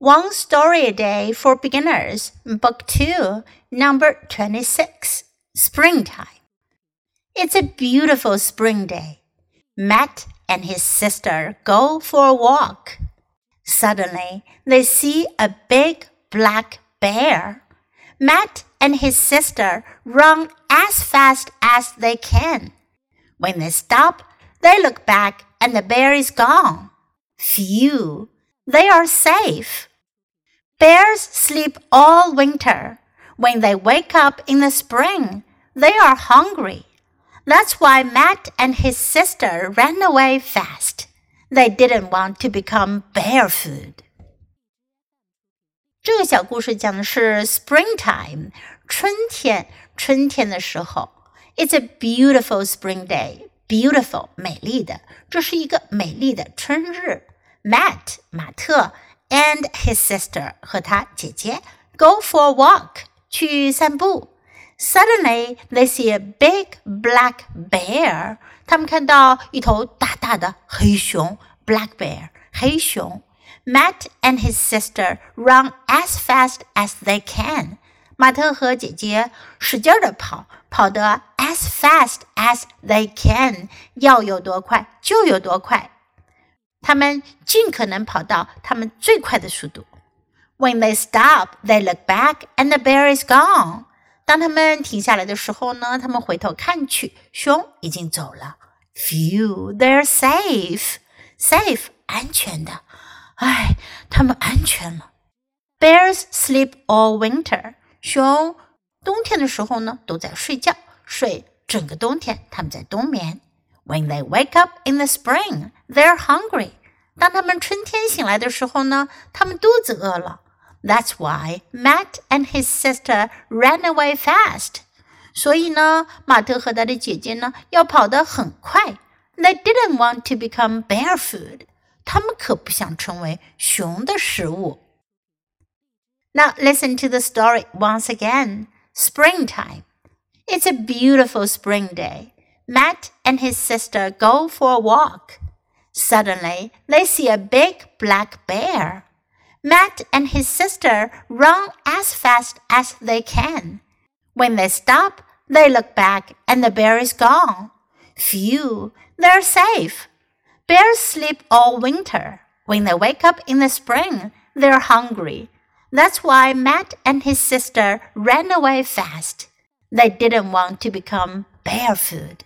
One Story a Day for Beginners, Book 2, Number 26, Springtime. It's a beautiful spring day. Matt and his sister go for a walk. Suddenly, they see a big black bear. Matt and his sister run as fast as they can. When they stop, they look back and the bear is gone. Phew, they are safe. Bears sleep all winter. When they wake up in the spring, they are hungry. That's why Matt and his sister ran away fast. They didn't want to become bear food. 这个小故事讲的是 springtime，春天，春天的时候。It's a beautiful spring day. Beautiful，美丽的，这是一个美丽的春日。Matt，马特 and his sister 和他姐姐 go for a walk 去散步。Suddenly they see a big black bear。他们看到一头大大的黑熊 （black bear） 黑熊。Matt and his sister run as fast as they can。马特和姐姐使劲的跑，跑得 as fast as they can，要有多快就有多快。 他们尽可能跑到他们最快的速度。When they stop, they look back, and the bear is gone. 当他们停下来的时候呢，他们回头看去，熊已经走了。Phew, they're safe. Safe，安全的。唉，他们安全了。Bears sleep all winter. 熊冬天的时候呢，都在睡觉，睡整个冬天，他们在冬眠。When they wake up in the spring, they're hungry. 当他们春天醒来的时候呢，他们肚子饿了。That's why Matt and his sister ran away fast. 所以呢，马特和他的姐姐呢要跑得很快。They didn't want to become bear food. 他们可不想成为熊的食物。Now listen to the story once again. Springtime. It's a beautiful spring day. Matt and his sister go for a walk. Suddenly, they see a big black bear. Matt and his sister run as fast as they can. When they stop, they look back and the bear is gone. Phew, they're safe. Bears sleep all winter. When they wake up in the spring, they're hungry. That's why Matt and his sister ran away fast. They didn't want to become bear food.